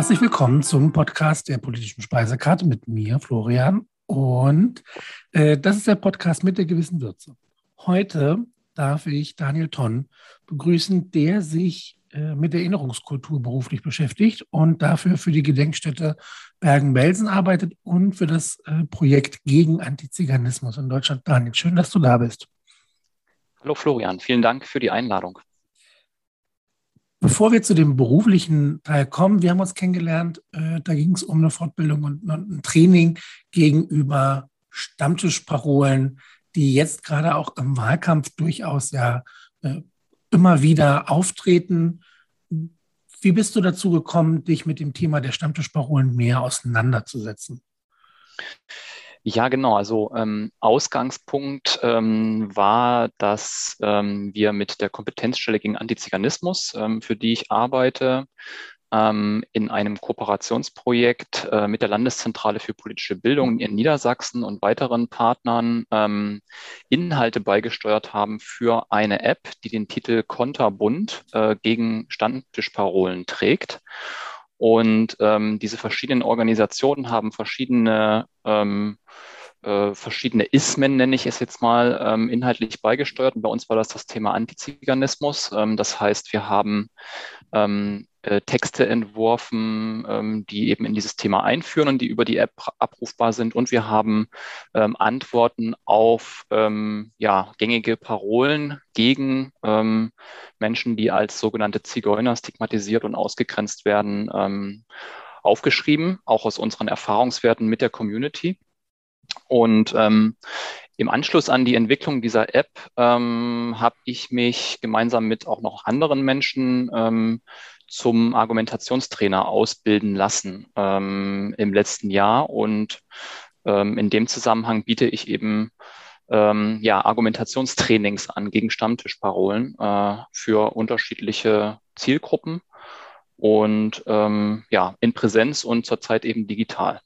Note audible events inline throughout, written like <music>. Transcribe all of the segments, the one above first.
Herzlich willkommen zum Podcast der politischen Speisekarte mit mir, Florian. Und äh, das ist der Podcast mit der gewissen Würze. Heute darf ich Daniel Tonn begrüßen, der sich äh, mit Erinnerungskultur beruflich beschäftigt und dafür für die Gedenkstätte Bergen-Belsen arbeitet und für das äh, Projekt gegen Antiziganismus in Deutschland. Daniel, schön, dass du da bist. Hallo Florian, vielen Dank für die Einladung. Bevor wir zu dem beruflichen Teil kommen, wir haben uns kennengelernt, äh, da ging es um eine Fortbildung und, und, ein Training gegenüber Stammtischparolen, die jetzt gerade auch im Wahlkampf durchaus ja äh, immer wieder auftreten. Wie bist du dazu gekommen, dich mit dem Thema der Stammtischparolen mehr auseinanderzusetzen? Ja, genau. Also ähm, Ausgangspunkt ähm, war, dass ähm, wir mit der Kompetenzstelle gegen Antiziganismus, ähm, für die ich arbeite, ähm, in einem Kooperationsprojekt äh, mit der Landeszentrale für politische Bildung in Niedersachsen und weiteren Partnern ähm, Inhalte beigesteuert haben für eine App, die den Titel Konterbund äh, gegen Stammtischparolen trägt. Und ähm, diese verschiedenen Organisationen haben verschiedene ähm, äh, verschiedene Ismen, nenne ich es jetzt mal, ähm, inhaltlich beigesteuert. Und bei uns war das das Thema Antiziganismus. Ähm, das heißt, wir haben ähm, äh, Texte entworfen, ähm, die eben in dieses Thema einführen und die über die App abrufbar sind. Und wir haben ähm, Antworten auf ähm, ja, gängige Parolen gegen Menschen, die als sogenannte Zigeuner stigmatisiert und ausgegrenzt werden, aufgeschrieben, auch aus unseren Erfahrungswerten mit der Community. Und ähm, im Anschluss an die Entwicklung dieser App ähm, habe ich mich gemeinsam mit auch noch anderen Menschen ähm, zum Argumentationstrainer ausbilden lassen ähm, im letzten Jahr. Und ähm, in dem Zusammenhang biete ich eben ähm, ja, Argumentationstrainings an gegen Stammtischparolen äh, für unterschiedliche Zielgruppen und ähm, ja, in Präsenz und zurzeit eben digital.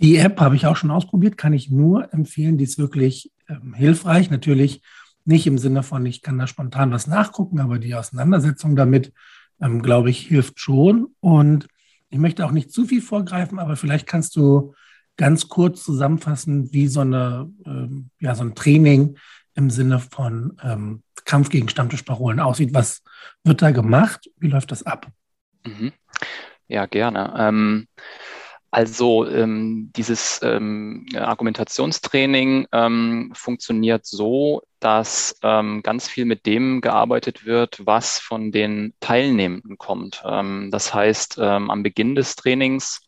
Die App habe ich auch schon ausprobiert, kann ich nur empfehlen. Die ist wirklich ähm, hilfreich. Natürlich nicht im Sinne von, ich kann da spontan was nachgucken, aber die Auseinandersetzung damit, ähm, glaube ich, hilft schon. Und ich möchte auch nicht zu viel vorgreifen, aber vielleicht kannst du ganz kurz zusammenfassen, wie so, eine, ähm, ja, so ein Training im Sinne von ähm, Kampf gegen Stammtischparolen aussieht. Was wird da gemacht? Wie läuft das ab? Mhm. Ja, gerne. Also ähm, dieses ähm, Argumentationstraining ähm, funktioniert so, dass ähm, ganz viel mit dem gearbeitet wird, was von den Teilnehmenden kommt. Ähm, das heißt, ähm, am Beginn des Trainings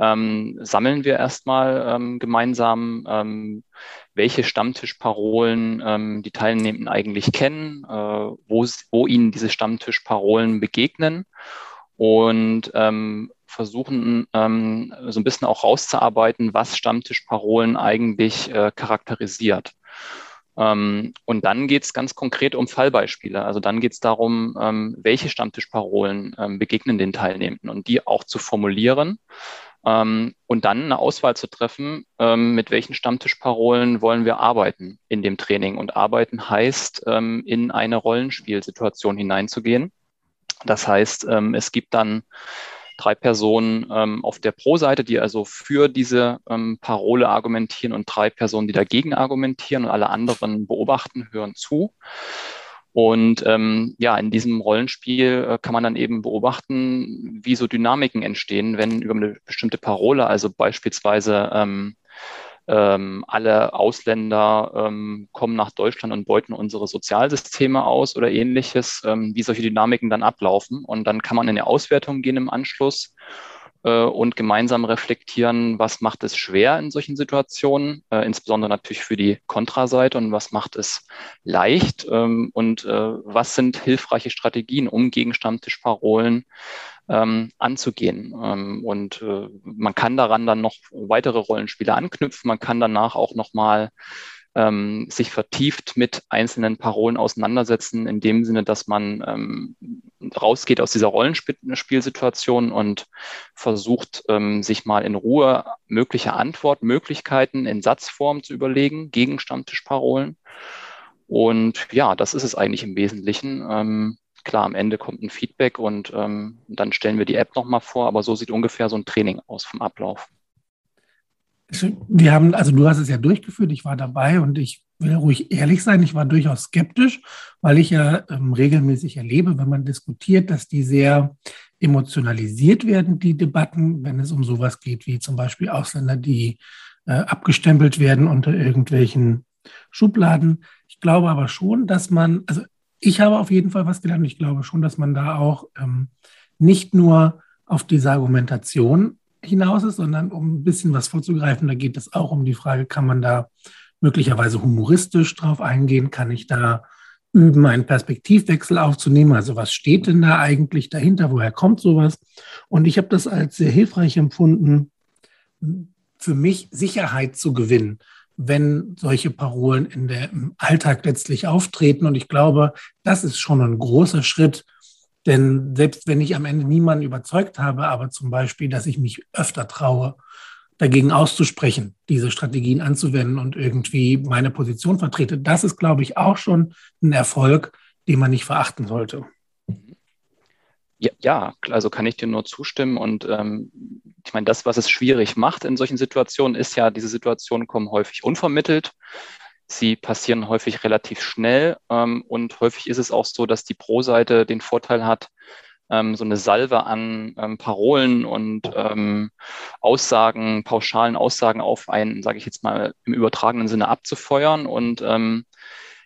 sammeln wir erstmal gemeinsam, welche Stammtischparolen die Teilnehmenden eigentlich kennen, äh, wo, wo ihnen diese Stammtischparolen begegnen und ähm, versuchen ähm, so ein bisschen auch rauszuarbeiten, was Stammtischparolen eigentlich äh, charakterisiert. Ähm, und dann geht es ganz konkret um Fallbeispiele. Also dann geht es darum, ähm, welche Stammtischparolen ähm, begegnen den Teilnehmenden und die auch zu formulieren. Ähm, und dann eine Auswahl zu treffen, ähm, mit welchen Stammtischparolen wollen wir arbeiten in dem Training. Und arbeiten heißt, in eine Rollenspielsituation hineinzugehen. Das heißt, es gibt dann drei Personen ähm, auf der Pro-Seite, die also für diese ähm, Parole argumentieren und drei Personen, die dagegen argumentieren und alle anderen beobachten, hören zu. Und ähm, ja, in diesem Rollenspiel äh, kann man dann eben beobachten, wie so Dynamiken entstehen, wenn über eine bestimmte Parole, also beispielsweise ähm, ähm, alle Ausländer ähm, kommen nach Deutschland und beuten unsere Sozialsysteme aus oder ähnliches, ähm, wie solche Dynamiken dann ablaufen. Und dann kann man in eine Auswertung gehen im Anschluss äh, und gemeinsam reflektieren, was macht es schwer in solchen Situationen, äh, insbesondere natürlich für die Kontraseite und was macht es leicht ähm, und äh, was sind hilfreiche Strategien, um gegen Stammtischparolen ähm, anzugehen. Ähm, und äh, man kann daran dann noch weitere Rollenspiele anknüpfen. Man kann danach auch nochmal ähm, sich vertieft mit einzelnen Parolen auseinandersetzen, in dem Sinne, dass man ähm, rausgeht aus dieser Rollenspielsituation und versucht, ähm, sich mal in Ruhe mögliche Antwortmöglichkeiten in Satzform zu überlegen gegen Stammtischparolen. Und ja, das ist es eigentlich im Wesentlichen. Ähm, Klar, am Ende kommt ein Feedback und ähm, dann stellen wir die App nochmal vor, aber so sieht ungefähr so ein Training aus vom Ablauf. Wir haben, also du hast es ja durchgeführt, ich war dabei und ich will ruhig ehrlich sein, ich war durchaus skeptisch, weil ich ja ähm, regelmäßig erlebe, wenn man diskutiert, dass die sehr emotionalisiert werden, die Debatten, wenn es um sowas geht, wie zum Beispiel Ausländer, die äh, abgestempelt werden unter irgendwelchen Schubladen. Ich glaube aber schon, dass man, also ich habe auf jeden Fall was gelernt. Ich glaube schon, dass man da auch ähm, nicht nur auf diese Argumentation hinaus ist, sondern um ein bisschen was vorzugreifen, da geht es auch um die Frage, kann man da möglicherweise humoristisch drauf eingehen? Kann ich da üben, einen Perspektivwechsel aufzunehmen? Also was steht denn da eigentlich dahinter? Woher kommt sowas? Und ich habe das als sehr hilfreich empfunden, für mich Sicherheit zu gewinnen, wenn solche Parolen in der, im Alltag letztlich auftreten. Und ich glaube, das ist schon ein großer Schritt, denn selbst wenn ich am Ende niemanden überzeugt habe, aber zum Beispiel, dass ich mich öfter traue, dagegen auszusprechen, diese Strategien anzuwenden und irgendwie meine Position vertrete. Das ist, glaube ich, auch schon ein Erfolg, den man nicht verachten sollte. Ja, ja also kann ich dir nur zustimmen. Und ähm, ich meine, das, was es schwierig macht in solchen Situationen, ist ja, diese Situationen kommen häufig unvermittelt. Sie passieren häufig relativ schnell ähm, und häufig ist es auch so, dass die Pro-Seite den Vorteil hat, ähm, so eine Salve an ähm, Parolen und ähm, Aussagen, pauschalen Aussagen auf einen, sage ich jetzt mal, im übertragenen Sinne abzufeuern. Und ähm,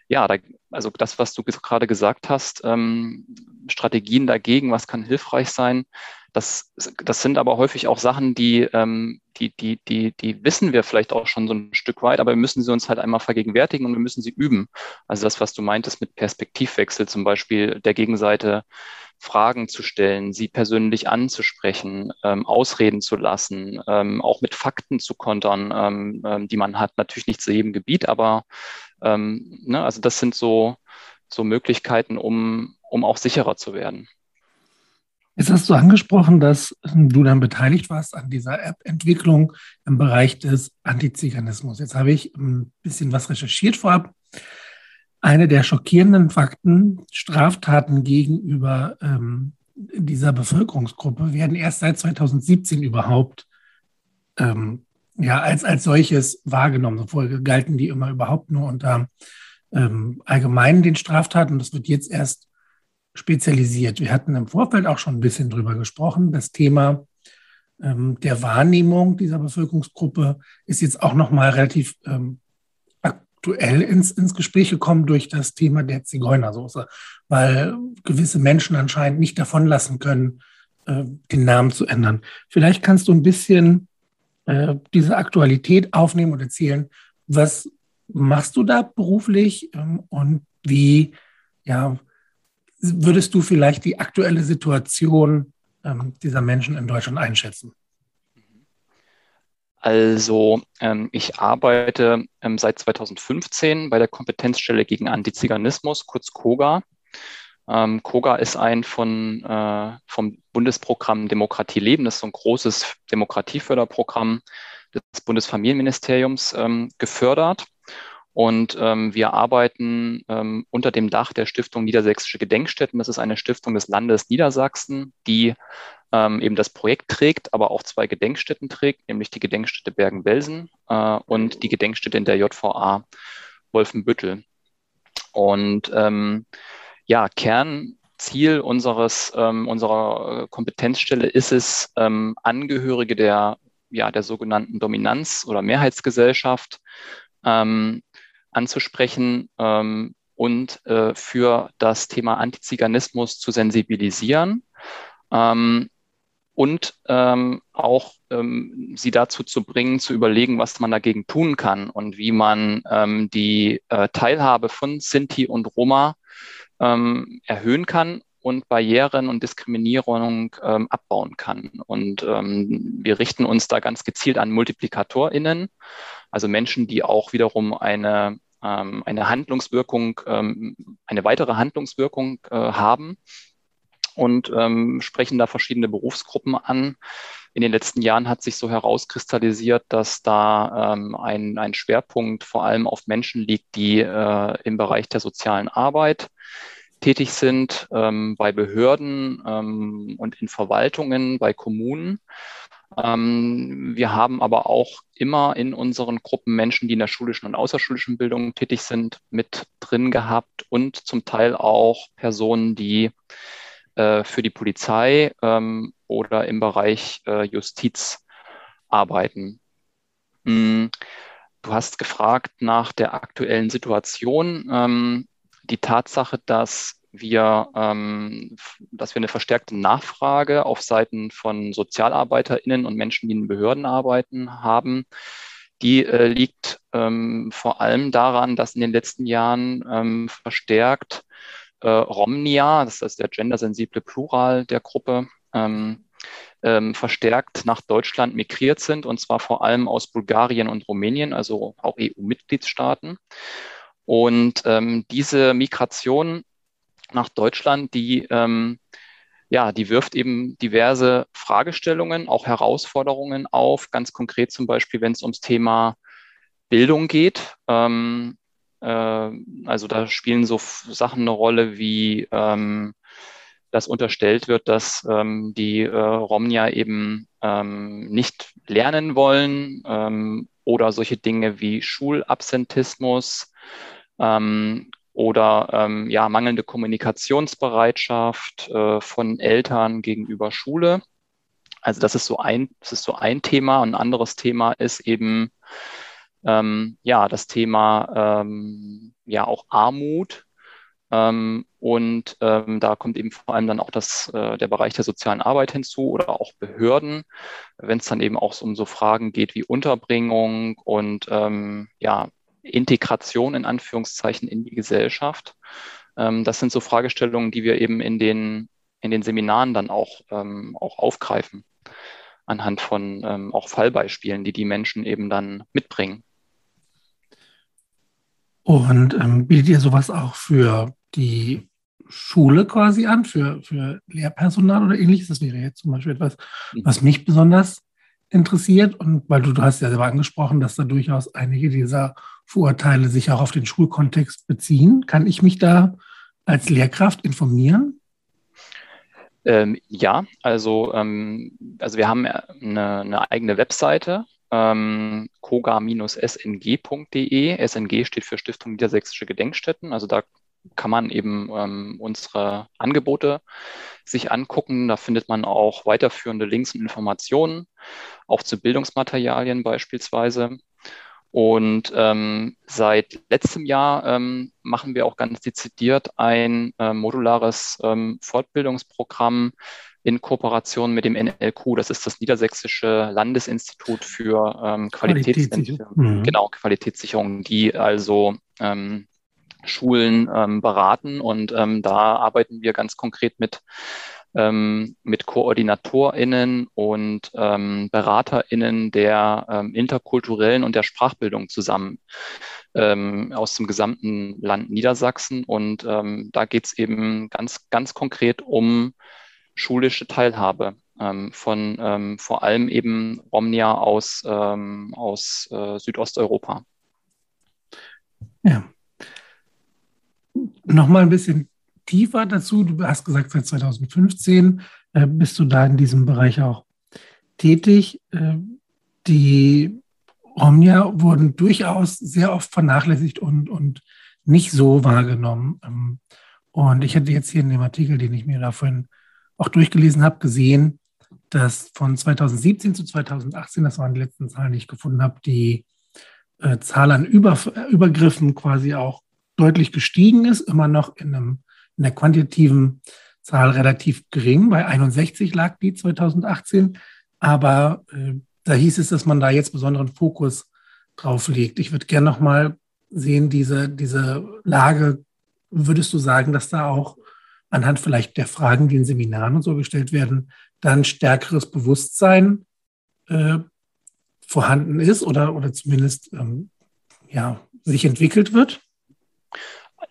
ja, da, also das, was du gerade gesagt hast, ähm, Strategien dagegen, was kann hilfreich sein, das, das sind aber häufig auch Sachen, die, ähm, die, die, die, die wissen wir vielleicht auch schon so ein Stück weit, aber wir müssen sie uns halt einmal vergegenwärtigen und wir müssen sie üben. Also das, was du meintest mit Perspektivwechsel, zum Beispiel der Gegenseite Fragen zu stellen, sie persönlich anzusprechen, ähm, ausreden zu lassen, ähm, auch mit Fakten zu kontern, ähm, ähm die man hat. Natürlich nicht zu jedem Gebiet, aber ähm, ne, also das sind so, so Möglichkeiten, um, um auch sicherer zu werden. Jetzt hast du angesprochen, dass du dann beteiligt warst an dieser App-Entwicklung im Bereich des Antiziganismus. Jetzt habe ich ein bisschen was recherchiert vorab eine der schockierenden Fakten, Straftaten gegenüber ähm, dieser Bevölkerungsgruppe werden erst seit 2017 überhaupt ähm, ja, als, als solches wahrgenommen. Vorher galten die immer überhaupt nur unter ähm, allgemein den Straftaten. Das wird jetzt erst spezialisiert. Wir hatten im Vorfeld auch schon ein bisschen drüber gesprochen. Das Thema ähm, der Wahrnehmung dieser Bevölkerungsgruppe ist jetzt auch noch mal relativ ähm, aktuell ins, ins Gespräch gekommen durch das Thema der Zigeunersoße, weil gewisse Menschen anscheinend nicht davon lassen können, äh, den Namen zu ändern. Vielleicht kannst du ein bisschen äh, diese Aktualität aufnehmen und erzählen, was machst du da beruflich ähm, und wie ja, würdest du vielleicht die aktuelle Situation ähm, dieser Menschen in Deutschland einschätzen? Also ähm, ich arbeite ähm, seit 2015 bei der Kompetenzstelle gegen Antiziganismus, kurz KOGA. Ähm, KOGA ist ein von, äh, vom Bundesprogramm Demokratie leben. Das ist so ein großes Demokratieförderprogramm des Bundesfamilienministeriums ähm, gefördert. Und ähm, wir arbeiten ähm, unter dem Dach der Stiftung Niedersächsische Gedenkstätten. Das ist eine Stiftung des Landes Niedersachsen, die ähm, eben das Projekt trägt, aber auch zwei Gedenkstätten trägt, nämlich die Gedenkstätte Bergen-Belsen äh, und die Gedenkstätte in der JVA Wolfenbüttel. Und ähm, ja, Kernziel unseres, ähm, unserer Kompetenzstelle ist es, ähm, Angehörige der, ja, der sogenannten Dominanz- oder Mehrheitsgesellschaft ähm, anzusprechen ähm, und äh, für das Thema Antiziganismus zu sensibilisieren ähm, und ähm, auch ähm, sie dazu zu bringen, zu überlegen, was man dagegen tun kann und wie man ähm, die äh, Teilhabe von Sinti und Roma ähm, erhöhen kann und Barrieren und Diskriminierung ähm, abbauen kann. Und ähm, wir richten uns da ganz gezielt an MultiplikatorInnen, also Menschen, die auch wiederum eine, ähm, eine Handlungswirkung, ähm, eine weitere Handlungswirkung äh, haben und ähm, sprechen da verschiedene Berufsgruppen an. In den letzten Jahren hat sich so herauskristallisiert, dass da ähm, ein, ein Schwerpunkt vor allem auf Menschen liegt, die äh, im Bereich der sozialen Arbeit, tätig sind ähm, bei Behörden ähm, und in Verwaltungen, bei Kommunen. Ähm, wir haben aber auch immer in unseren Gruppen Menschen, die in der schulischen und außerschulischen Bildung tätig sind, mit drin gehabt und zum Teil auch Personen, die äh, für die Polizei ähm, oder im Bereich äh, Justiz arbeiten. Hm, du hast gefragt nach der aktuellen Situation. Ähm, die Tatsache, dass wir, ähm, dass wir eine verstärkte Nachfrage auf Seiten von SozialarbeiterInnen und Menschen, die in Behörden arbeiten, haben, die äh, liegt ähm, vor allem daran, dass in den letzten Jahren ähm, verstärkt äh, Romnia, das ist der gendersensible Plural der Gruppe, ähm, ähm, verstärkt nach Deutschland migriert sind, und zwar vor allem aus Bulgarien und Rumänien, also auch EU-Mitgliedstaaten. Und ähm, diese Migration nach Deutschland, die, ähm, ja, die wirft eben diverse Fragestellungen, auch Herausforderungen auf, ganz konkret zum Beispiel, wenn es ums Thema Bildung geht. Ähm, äh, also da spielen so Sachen eine Rolle wie ähm, dass unterstellt wird, dass ähm, die äh, Romnia eben ähm, nicht lernen wollen ähm, oder solche Dinge wie Schulabsentismus ähm, oder ähm, ja, mangelnde Kommunikationsbereitschaft äh, von Eltern gegenüber Schule. Also das ist so ein, das ist so ein Thema. Ein anderes Thema ist eben ähm, ja das Thema ja auch Armut ähm, und ähm, da kommt eben vor allem dann auch das, äh, der Bereich der sozialen Arbeit hinzu oder auch Behörden, wenn es dann eben auch um so Fragen geht wie Unterbringung und ähm, ja, Integration in Anführungszeichen in die Gesellschaft. Ähm, das sind so Fragestellungen, die wir eben in den, in den Seminaren dann auch, ähm, auch aufgreifen, anhand von ähm, auch Fallbeispielen, die die Menschen eben dann mitbringen. Und ähm, bietet ihr sowas auch für die Schule quasi an, für, für Lehrpersonal oder ähnliches. Das wäre jetzt zum Beispiel etwas, mhm. was mich besonders interessiert. Und weil du, du hast ja selber angesprochen, dass da durchaus einige dieser Vorurteile sich auch auf den Schulkontext beziehen. Kann ich mich da als Lehrkraft informieren? Ähm, ja, also, ähm, also wir haben eine, eine eigene Webseite, ähm, koga-sng.de. SNG steht für Stiftung Niedersächsische Gedenkstätten. Also da kann man eben ähm, unsere Angebote sich angucken. Da findet man auch weiterführende Links und Informationen, auch zu Bildungsmaterialien beispielsweise. Und ähm, seit letztem Jahr ähm, machen wir auch ganz dezidiert ein äh, modulares ähm, Fortbildungsprogramm in Kooperation mit dem NLQ. Das ist das Niedersächsische Landesinstitut für ähm, Qualitätssicherung. Mhm. Genau, Qualitätssicherung, die also ähm, Schulen ähm, beraten. Und ähm, da arbeiten wir ganz konkret mit, ähm, mit KoordinatorInnen und ähm, BeraterInnen der ähm, interkulturellen und der Sprachbildung zusammen ähm, aus dem gesamten Land Niedersachsen. Und ähm, da geht es eben ganz, ganz konkret um schulische Teilhabe. Ähm, von ähm, vor allem eben Romnia aus, ähm, aus äh, Südosteuropa. Ja, Nochmal ein bisschen tiefer dazu. Du hast gesagt, seit 2015 äh, bist du da in diesem Bereich auch tätig. Äh, die Romnia wurden durchaus sehr oft vernachlässigt und, und nicht so wahrgenommen. Ähm, und ich hatte jetzt hier in dem Artikel, den ich mir da vorhin auch durchgelesen habe, gesehen, dass von 2017 zu 2018, das waren die letzten Zahlen, die ich gefunden habe, die äh, Zahl an Über, Übergriffen quasi auch deutlich gestiegen ist, immer noch in, einem, in der quantitativen Zahl relativ gering. Bei 61 lag die 2018. Aber äh, da hieß es, dass man da jetzt besonderen Fokus drauf legt. Ich würde gerne noch mal sehen, diese, diese Lage, würdest du sagen, dass da auch anhand vielleicht der Fragen, die in Seminaren und so gestellt werden, dann stärkeres Bewusstsein äh, vorhanden ist oder, oder zumindest ähm, ja, sich entwickelt wird?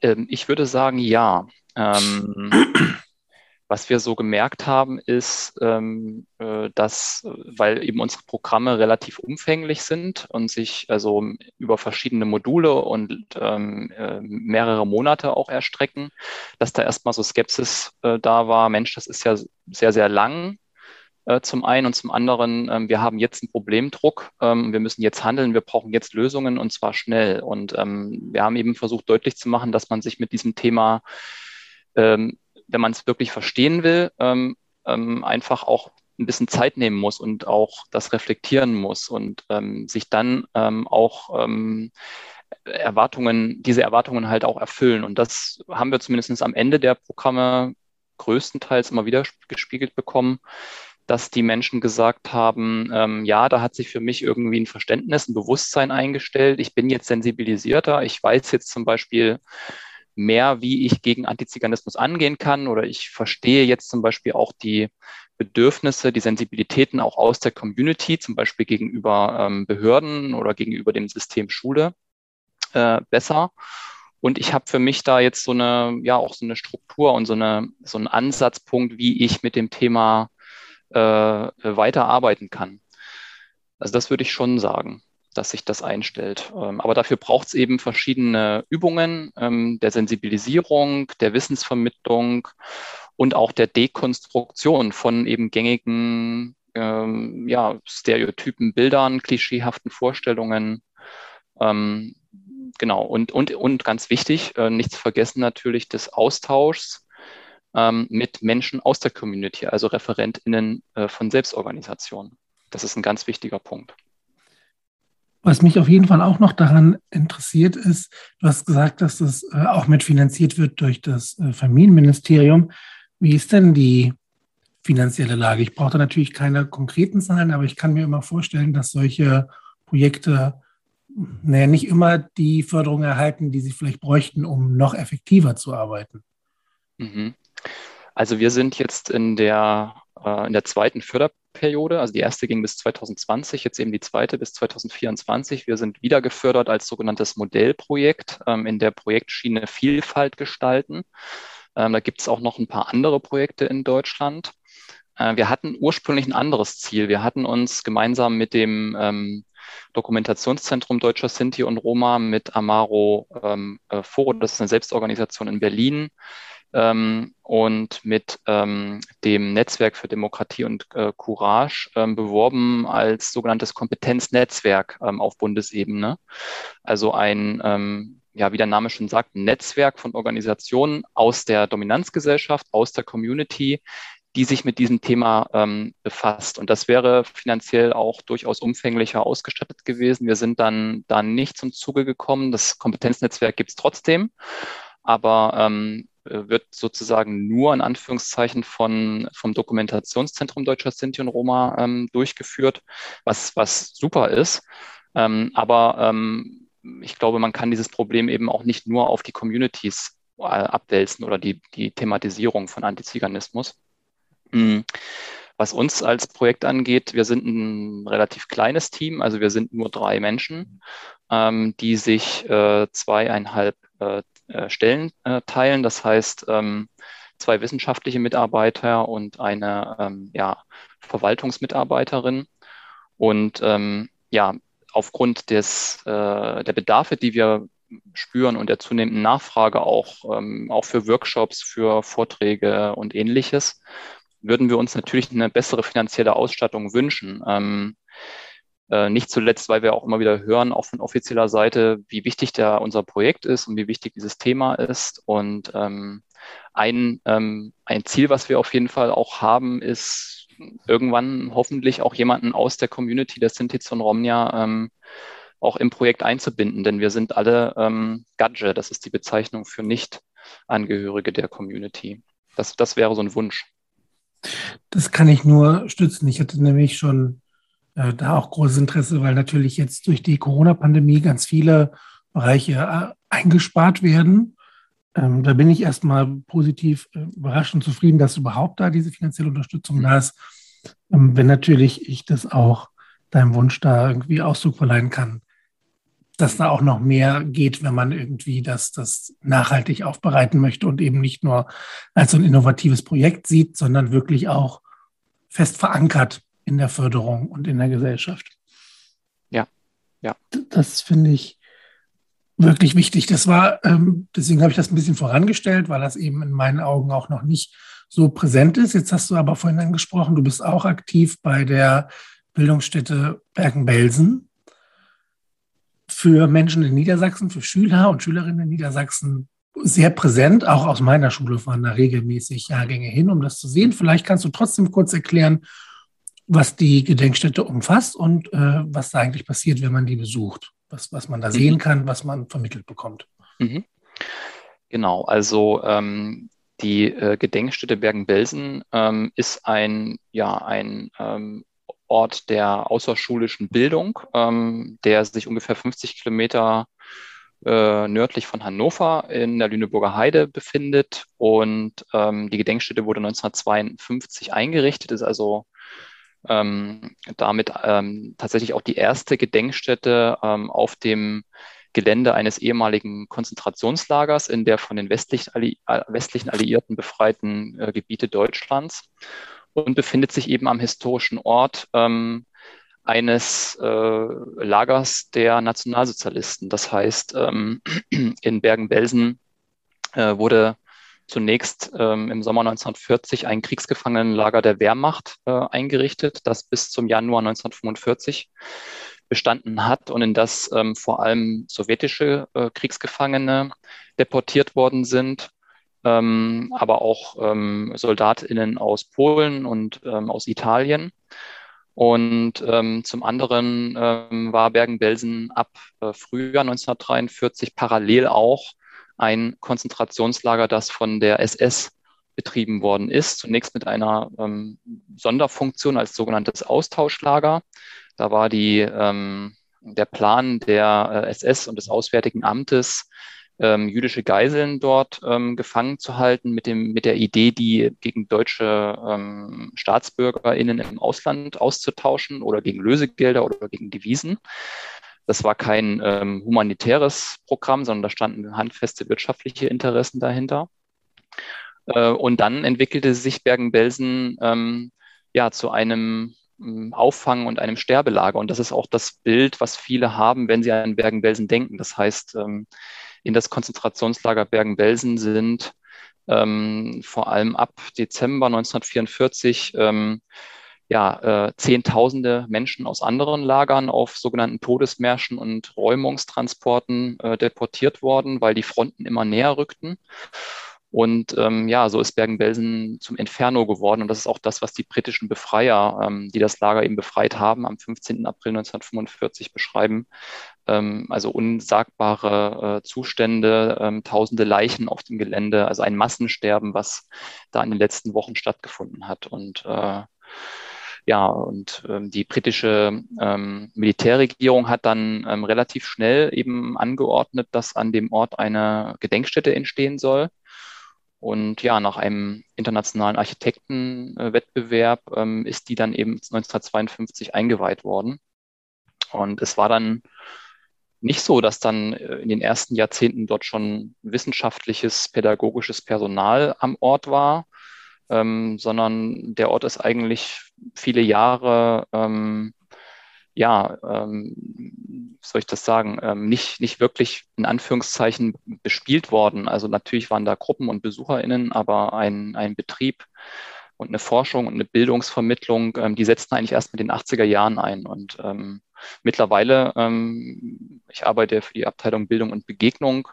Ähm, ich würde sagen, ja. Ähm, was wir so gemerkt haben, ist, ähm, äh, dass, weil eben unsere Programme relativ umfänglich sind und sich also über verschiedene Module und ähm, äh, mehrere Monate auch erstrecken, dass da erstmal so Skepsis äh, da war, Mensch, das ist ja sehr, sehr lang äh, zum einen und zum anderen, ähm, wir haben jetzt einen Problemdruck, ähm, wir müssen jetzt handeln, wir brauchen jetzt Lösungen und zwar schnell. Und ähm, wir haben eben versucht deutlich zu machen, dass man sich mit diesem Thema wenn man es wirklich verstehen will, ähm, ähm, einfach auch ein bisschen Zeit nehmen muss und auch das reflektieren muss und ähm, sich dann ähm, auch ähm, Erwartungen, diese Erwartungen halt auch erfüllen. Und das haben wir zumindest am Ende der Programme größtenteils immer wieder gespiegelt bekommen, dass die Menschen gesagt haben, ähm, ja, da hat sich für mich irgendwie ein Verständnis, ein Bewusstsein eingestellt. Ich bin jetzt sensibilisierter. Ich weiß jetzt zum Beispiel, mehr, wie ich gegen Antiziganismus angehen kann oder ich verstehe jetzt zum Beispiel auch die Bedürfnisse, die Sensibilitäten auch aus der Community, zum Beispiel gegenüber ähm, Behörden oder gegenüber dem System Schule äh, besser. Und ich habe für mich da jetzt so eine, ja, auch so eine Struktur und so, eine, so einen Ansatzpunkt, wie ich mit dem Thema äh, weiterarbeiten kann. Also das würde ich schon sagen dass sich das einstellt. Ähm, aber dafür braucht es eben verschiedene Übungen ähm, der Sensibilisierung, der Wissensvermittlung und auch der Dekonstruktion von eben gängigen ähm, ja, Stereotypen, Bildern, klischeehaften Vorstellungen. Ähm, genau, und, und, und ganz wichtig, äh, nicht zu vergessen natürlich des Austauschs ähm, mit Menschen aus der Community, also ReferentInnen äh, von Selbstorganisationen. Das ist ein ganz wichtiger Punkt. Was mich auf jeden Fall auch noch daran interessiert ist, du hast gesagt, dass das äh, auch mitfinanziert wird durch das äh, Familienministerium. Wie ist denn die finanzielle Lage? Ich brauche da natürlich keine konkreten Zahlen, aber ich kann mir immer vorstellen, dass solche Projekte naja, nicht immer die Förderung erhalten, die sie vielleicht bräuchten, um noch effektiver zu arbeiten. Mhm. Also wir sind jetzt in der, äh, in der zweiten Förder Periode. Also die erste ging bis 2020, jetzt eben die zweite bis 2024. Wir sind wieder gefördert als sogenanntes Modellprojekt ähm, in der Projektschiene Vielfalt gestalten. Ähm, da gibt es auch noch ein paar andere Projekte in Deutschland. Äh, wir hatten ursprünglich ein anderes Ziel. Wir hatten uns gemeinsam mit dem ähm, Dokumentationszentrum Deutscher Sinti und Roma mit Amaro ähm, äh, Foro, das ist eine Selbstorganisation in Berlin, ähm, und mit ähm, dem Netzwerk für Demokratie und äh, Courage ähm, beworben als sogenanntes Kompetenznetzwerk ähm, auf Bundesebene. Also ein, ähm, ja, wie der Name schon sagt, ein Netzwerk von Organisationen aus der Dominanzgesellschaft, aus der Community, die sich mit diesem Thema ähm, befasst. Und das wäre finanziell auch durchaus umfänglicher ausgestattet gewesen. Wir sind dann da nicht zum Zuge gekommen. Das Kompetenznetzwerk gibt es trotzdem aber ähm, äh, wird sozusagen nur in Anführungszeichen von, vom Dokumentationszentrum Deutscher Sinti und Roma ähm, durchgeführt, was, was super ist. Ähm, aber ähm, ich glaube, man kann dieses Problem eben auch nicht nur auf die Communities äh, abwälzen oder die, die Thematisierung von Antiziganismus. Mhm. Was uns als Projekt angeht, wir sind ein relativ kleines Team, also wir sind nur drei Menschen, ähm, die sich äh, zweieinhalb äh, äh, Stellen äh, teilen. Das heißt, ähm, zwei wissenschaftliche Mitarbeiter und eine ähm, ja, Verwaltungsmitarbeiterin. Und ähm, ja, aufgrund des, äh, der Bedarfe, die wir spüren und der zunehmenden Nachfrage auch, ähm, auch für Workshops, für Vorträge und ähnliches, würden wir uns natürlich eine bessere finanzielle Ausstattung wünschen. Ähm, äh, nicht zuletzt, weil wir auch immer wieder hören, auch von offizieller Seite, wie wichtig da unser Projekt ist und wie wichtig dieses Thema ist. Und ähm, ein, ähm, ein Ziel, was wir auf jeden Fall auch haben, ist irgendwann hoffentlich auch jemanden aus der Community der Sintiz und Romnia ähm, auch im Projekt einzubinden, denn wir sind alle ähm, Gadge, das ist die Bezeichnung für Nicht-Angehörige der Community. Das, das wäre so ein Wunsch. Das kann ich nur stützen. Ich hatte nämlich schon äh, da auch großes Interesse, weil natürlich jetzt durch die Corona-Pandemie ganz viele Bereiche äh, eingespart werden. Ähm, da bin ich erstmal positiv äh, überrascht und zufrieden, dass überhaupt da diese finanzielle Unterstützung da ist. Ähm, wenn natürlich ich das auch deinem Wunsch da irgendwie Ausdruck verleihen kann, dass da auch noch mehr geht, wenn man irgendwie das, das nachhaltig aufbereiten möchte und eben nicht nur als so ein innovatives Projekt sieht, sondern wirklich auch fest verankert in der Förderung und in der Gesellschaft. Ja, ja. Das finde ich wirklich wichtig. Das war, ähm, deswegen habe ich das ein bisschen vorangestellt, weil das eben in meinen Augen auch noch nicht so präsent ist. Jetzt hast du aber vorhin angesprochen, du bist auch aktiv bei der Bildungsstätte Bergen-Belsen für Menschen in Niedersachsen, für Schüler und Schülerinnen in Niedersachsen sehr präsent. Auch aus meiner Schule fahren da regelmäßig Jahrgänge hin, um das zu sehen. Vielleicht kannst du trotzdem kurz erklären, was die Gedenkstätte umfasst und äh, was da eigentlich passiert, wenn man die besucht. Was, was man da mhm. sehen kann, was man vermittelt bekommt. Mhm. Genau, also ähm, die äh, Gedenkstätte Bergen-Belsen ähm, ist ein, ja, ein ähm, Ort der außerschulischen Bildung, ähm, der sich ungefähr 50 Kilometer äh, nördlich von Hannover in der Lüneburger Heide befindet. Und ähm, die Gedenkstätte wurde 1952 eingerichtet, ist also ähm, damit ähm, tatsächlich auch die erste Gedenkstätte ähm, auf dem Gelände eines ehemaligen Konzentrationslagers in der von den westlichen, Alli äh, westlichen Alliierten befreiten äh, Gebiete Deutschlands und befindet sich eben am historischen Ort ähm, eines äh, Lagers der Nationalsozialisten. Das heißt, ähm, <clears throat> in Bergen-Belsen äh, wurde zunächst ähm, im Sommer 1940 ein Kriegsgefangenenlager der Wehrmacht äh, eingerichtet, das bis zum Januar 1945 bestanden hat und in das ähm, vor allem sowjetische äh, Kriegsgefangene deportiert worden sind ähm, aber auch ähm, SoldatInnen aus Polen und ähm, aus Italien. Und ähm, zum anderen ähm, war Bergen-Belsen ab äh, Frühjahr 1943 parallel auch ein Konzentrationslager, das von der SS betrieben worden ist. Zunächst mit einer ähm, Sonderfunktion als sogenanntes Austauschlager. Da war die, ähm, der Plan der äh, SS und des Auswärtigen Amtes, ähm, jüdische Geiseln dort ähm, gefangen zu halten, mit, dem, mit der Idee, die gegen deutsche ähm, StaatsbürgerInnen im Ausland auszutauschen oder gegen Lösegelder oder gegen Devisen. Das war kein ähm, humanitäres Programm, sondern da standen handfeste wirtschaftliche Interessen dahinter. Äh, und dann entwickelte sich Bergen-Belsen ähm, ja zu einem ähm, Auffangen und einem Sterbelager. Und das ist auch das Bild, was viele haben, wenn sie an Bergen-Belsen denken. Das heißt, ähm, in das Konzentrationslager Bergen-Belsen sind ähm, vor allem ab Dezember 1944 ähm, ja, äh, Zehntausende Menschen aus anderen Lagern auf sogenannten Todesmärschen und Räumungstransporten äh, deportiert worden, weil die Fronten immer näher rückten. Und ähm, ja, so ist Bergen-Belsen zum Inferno geworden. Und das ist auch das, was die britischen Befreier, ähm, die das Lager eben befreit haben, am 15. April 1945 beschreiben. Ähm, also unsagbare äh, Zustände, ähm, tausende Leichen auf dem Gelände, also ein Massensterben, was da in den letzten Wochen stattgefunden hat. Und äh, ja, und ähm, die britische ähm, Militärregierung hat dann ähm, relativ schnell eben angeordnet, dass an dem Ort eine Gedenkstätte entstehen soll. Und ja, nach einem internationalen Architektenwettbewerb ähm, ist die dann eben 1952 eingeweiht worden. Und es war dann nicht so, dass dann äh, in den ersten Jahrzehnten dort schon wissenschaftliches, pädagogisches Personal am Ort war, ähm, sondern der Ort ist eigentlich viele Jahre ähm, ja, ähm, soll ich das sagen, ähm, nicht, nicht wirklich in Anführungszeichen bespielt worden. Also natürlich waren da Gruppen und BesucherInnen, aber ein, ein Betrieb und eine Forschung und eine Bildungsvermittlung, ähm, die setzten eigentlich erst mit den 80er Jahren ein. Und ähm, mittlerweile, ähm, ich arbeite für die Abteilung Bildung und Begegnung,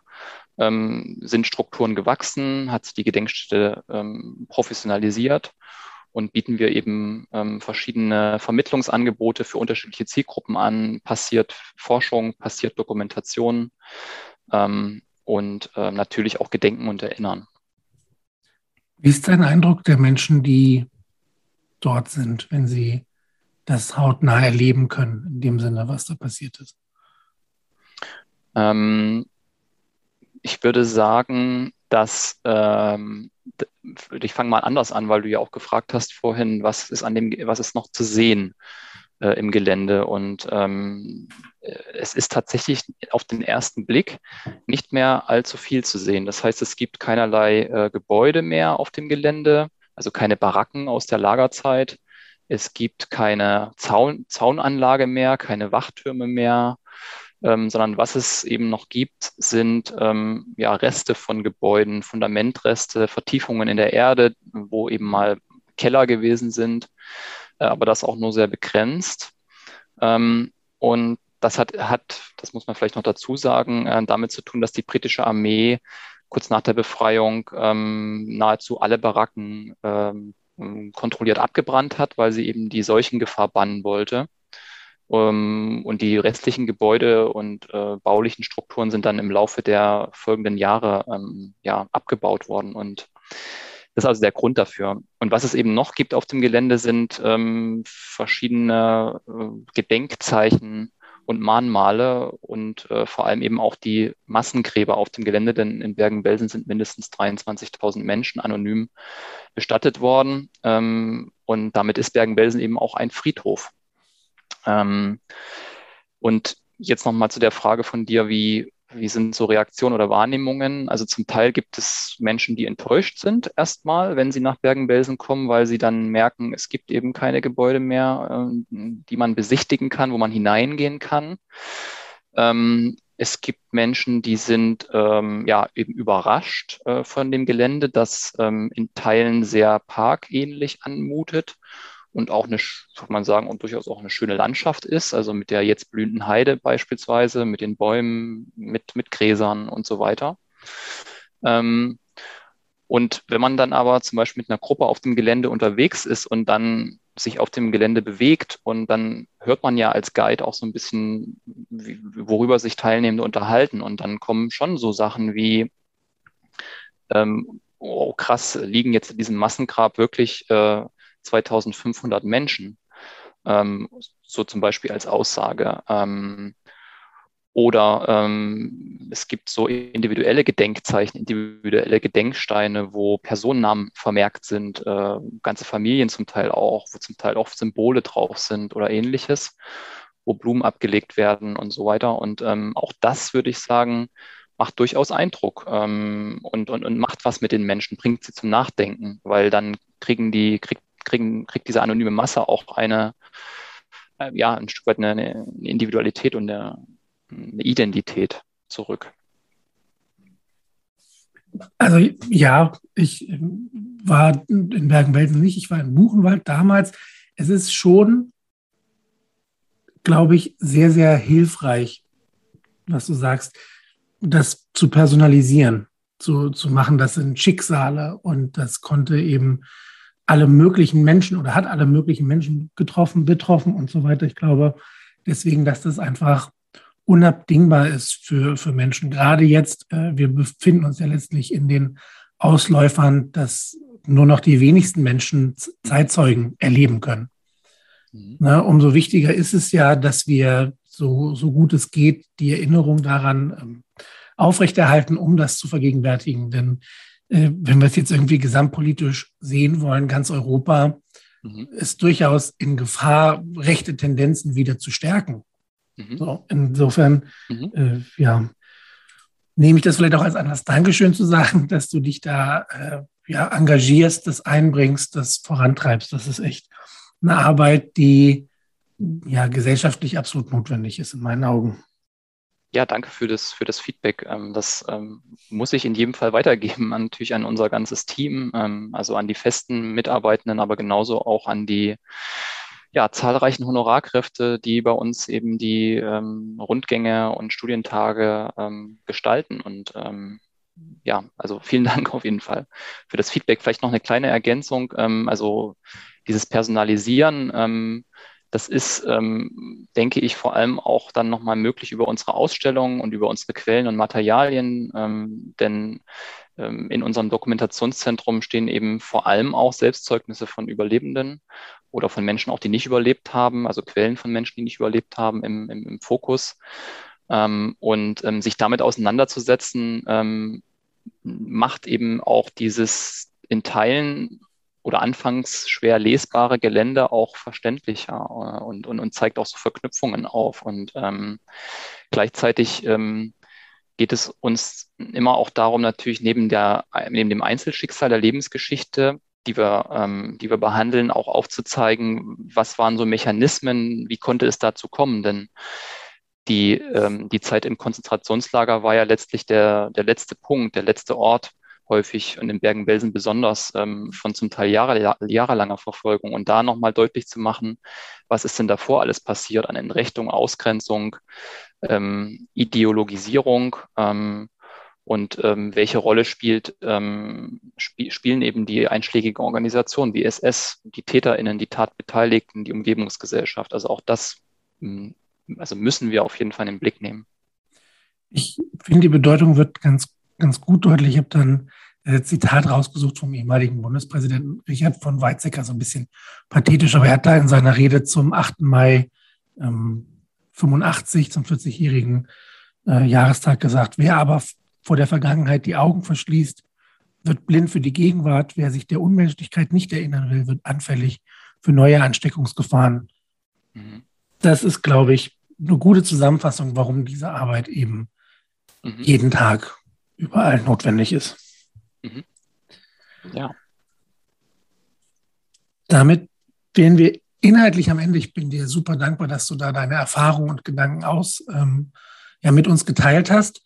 ähm, sind Strukturen gewachsen, hat sich die Gedenkstätte ähm, professionalisiert und bieten wir eben ähm, verschiedene Vermittlungsangebote für unterschiedliche Zielgruppen an. Passiert Forschung, passiert Dokumentation ähm, und äh, natürlich auch Gedenken und Erinnern. Wie ist dein Eindruck der Menschen, die dort sind, wenn sie das hautnah erleben können, in dem Sinne, was da passiert ist? Ähm, ich würde sagen, dass ähm, ich fange mal anders an, weil du ja auch gefragt hast vorhin, was ist an dem, was ist noch zu sehen? äh, im Gelände. Und ähm, es ist tatsächlich auf den ersten Blick nicht mehr allzu viel zu sehen. Das heißt, es gibt keinerlei äh, Gebäude mehr auf dem Gelände, also keine Baracken aus der Lagerzeit. Es gibt keine Zaun Zaunanlage mehr, keine Wachtürme mehr, ähm, sondern was es eben noch gibt, sind ähm, ja, Reste von Gebäuden, Fundamentreste, Vertiefungen in der Erde, wo eben mal Keller gewesen sind, äh, aber das auch nur sehr begrenzt. Ähm, und das hat, hat, das muss man vielleicht noch dazu sagen, äh, damit zu tun, dass die britische Armee kurz nach der Befreiung ähm, nahezu alle Baracken ähm, kontrolliert abgebrannt hat, weil sie eben die Seuchengefahr bannen wollte. Ähm, und die restlichen Gebäude und äh, baulichen Strukturen sind dann im Laufe der folgenden Jahre ähm, ja, abgebaut worden. Und das ist also der Grund dafür. Und was es eben noch gibt auf dem Gelände sind ähm, verschiedene äh, Gedenkzeichen und Mahnmale und äh, vor allem eben auch die Massengräber auf dem Gelände, denn in Bergen-Belsen sind mindestens 23.000 Menschen anonym bestattet worden. Ähm, und damit ist Bergen-Belsen eben auch ein Friedhof. Ähm, und jetzt nochmal zu der Frage von dir, wie wie sind so Reaktionen oder Wahrnehmungen? Also zum Teil gibt es Menschen, die enttäuscht sind erstmal, wenn sie nach Bergen-Belsen kommen, weil sie dann merken, es gibt eben keine Gebäude mehr, äh, die man besichtigen kann, wo man hineingehen kann. Ähm, es gibt Menschen, die sind ähm, ja eben überrascht äh, von dem Gelände, das ähm, in Teilen sehr parkähnlich anmutet und auch eine, kann man sagen, und durchaus auch eine schöne Landschaft ist, also mit der jetzt blühenden Heide beispielsweise, mit den Bäumen, mit, mit Gräsern und so weiter. Ähm, und wenn man dann aber zum Beispiel mit einer Gruppe auf dem Gelände unterwegs ist und dann sich auf dem Gelände bewegt und dann hört man ja als Guide auch so ein bisschen, wie, worüber sich Teilnehmende unterhalten. Und dann kommen schon so Sachen wie, ähm, oh krass, liegen jetzt in diesem Massengrab wirklich äh, 2500 Menschen, ähm, so zum Beispiel als Aussage. Ähm, oder ähm, es gibt so individuelle Gedenkzeichen, individuelle Gedenksteine, wo Personennamen vermerkt sind, äh, ganze Familien zum Teil auch, wo zum Teil auch Symbole drauf sind oder ähnliches, wo Blumen abgelegt werden und so weiter. Und ähm, auch das würde ich sagen, macht durchaus Eindruck ähm, und, und, und macht was mit den Menschen, bringt sie zum Nachdenken, weil dann kriegen die, kriegt kriegen, kriegt diese anonyme Masse auch eine, äh, ja, ein Stück weit eine, eine Individualität und eine, eine Identität zurück. Also ja, ich war in Bergen-Belsen nicht, ich war in Buchenwald damals. Es ist schon, glaube ich, sehr, sehr hilfreich, was du sagst, das zu personalisieren, zu, zu machen. Das sind Schicksale und das konnte eben alle möglichen Menschen oder hat alle möglichen Menschen getroffen, betroffen und so weiter. Ich glaube deswegen, dass das einfach unabdingbar ist für, für Menschen. Gerade jetzt, äh, wir befinden uns ja letztlich in den Ausläufern, dass nur noch die wenigsten Menschen Zeitzeugen erleben können. Mhm. Na, umso wichtiger ist es ja, dass wir so, so gut es geht die Erinnerung daran ähm, aufrechterhalten, um das zu vergegenwärtigen. Denn äh, wenn wir es jetzt irgendwie gesamtpolitisch sehen wollen, ganz Europa mhm. ist durchaus in Gefahr, rechte Tendenzen wieder zu stärken. Mhm. So, insofern, mhm. äh, ja, nehme ich das vielleicht auch als Anlass, Dankeschön zu sagen, dass du dich da äh, ja, engagierst, das einbringst, das vorantreibst. Das ist echt eine Arbeit, die ja gesellschaftlich absolut notwendig ist in meinen Augen. Ja, danke für das, für das Feedback. Ähm, das ähm, muss ich in jedem Fall weitergeben, natürlich an unser ganzes Team, ähm, also an die festen Mitarbeitenden, aber genauso auch an die ja, zahlreichen Honorarkräfte, die bei uns eben die ähm, Rundgänge und Studientage ähm, gestalten. Und ähm, ja, also vielen <laughs> Dank auf jeden Fall für das Feedback. Vielleicht noch eine kleine Ergänzung. also dieses Personalisieren das ist, ähm, denke ich, vor allem auch dann nochmal möglich über unsere Ausstellungen und über unsere Quellen und Materialien, ähm, denn ähm, in unserem Dokumentationszentrum stehen eben vor allem auch Selbstzeugnisse von Überlebenden oder von Menschen auch, die nicht überlebt haben, also Quellen von Menschen, die nicht überlebt haben im, im, im Fokus. Ähm, und ähm, sich damit auseinanderzusetzen, ähm, macht eben auch dieses in Teilen oder anfangs schwer lesbare Gelände auch verständlicher äh, und, und, und zeigt auch so Verknüpfungen auf. Und ähm, gleichzeitig ähm, geht es uns immer auch darum, natürlich neben, der, neben dem Einzelschicksal der Lebensgeschichte, die wir, ähm, die wir behandeln, auch aufzuzeigen, was waren so Mechanismen, wie konnte es dazu kommen. Denn die, ähm, die Zeit im Konzentrationslager war ja letztlich der, der letzte Punkt, der letzte Ort, häufig und in Bergen-Belsen besonders ähm, von zum Teil Jahre, jahrelanger Verfolgung und da nochmal deutlich zu machen, was ist denn davor alles passiert an Entrechtung, Ausgrenzung, ähm, Ideologisierung ähm, und ähm, welche Rolle spielt, ähm, sp spielen eben die einschlägigen Organisationen wie SS, die TäterInnen, die Tatbeteiligten, die Umgebungsgesellschaft. Also auch das hm, also müssen wir auf jeden Fall in den Blick nehmen. Ich finde, die Bedeutung wird ganz, ganz gut deutlich. Ich habe dann ein Zitat rausgesucht vom ehemaligen Bundespräsidenten Richard von Weizsäcker, so ein bisschen pathetisch, aber er hat da in seiner Rede zum 8. Mai ähm, 85, zum 40-jährigen äh, Jahrestag gesagt, wer aber vor der Vergangenheit die Augen verschließt, wird blind für die Gegenwart. Wer sich der Unmenschlichkeit nicht erinnern will, wird anfällig für neue Ansteckungsgefahren. Mhm. Das ist, glaube ich, eine gute Zusammenfassung, warum diese Arbeit eben mhm. jeden Tag überall notwendig ist. Mhm. Ja. Damit wären wir inhaltlich am Ende. Ich bin dir super dankbar, dass du da deine Erfahrungen und Gedanken aus ähm, ja, mit uns geteilt hast.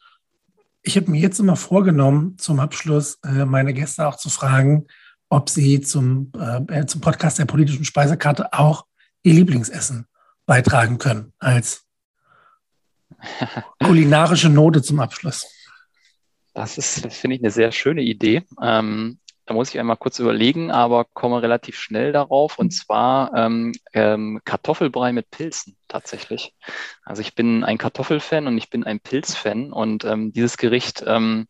Ich habe mir jetzt immer vorgenommen, zum Abschluss äh, meine Gäste auch zu fragen, ob sie zum, äh, zum Podcast der politischen Speisekarte auch ihr Lieblingsessen beitragen können als <laughs> kulinarische Note zum Abschluss. Das ist, <laughs> finde ich, eine sehr schöne Idee. Ähm, da muss ich einmal kurz überlegen, aber komme relativ schnell darauf. Und zwar ähm, ähm, Kartoffelbrei mit Pilzen tatsächlich. Also ich bin ein Kartoffelfan und ich bin ein Pilzfan. Und ähm, dieses Gericht ähm,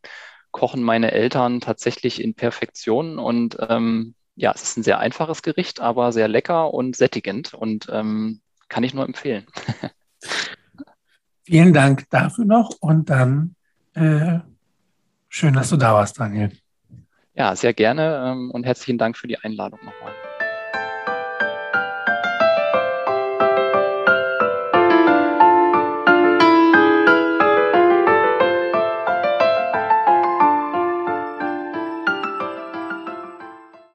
kochen meine Eltern tatsächlich in Perfektion. Und ähm, ja, es ist ein sehr einfaches Gericht, aber sehr lecker und sättigend. Und kann ich nur empfehlen. <laughs> Vielen Dank dafür noch und dann äh, schön, dass du da warst, Daniel. Ja, sehr gerne ähm, und herzlichen Dank für die Einladung nochmal.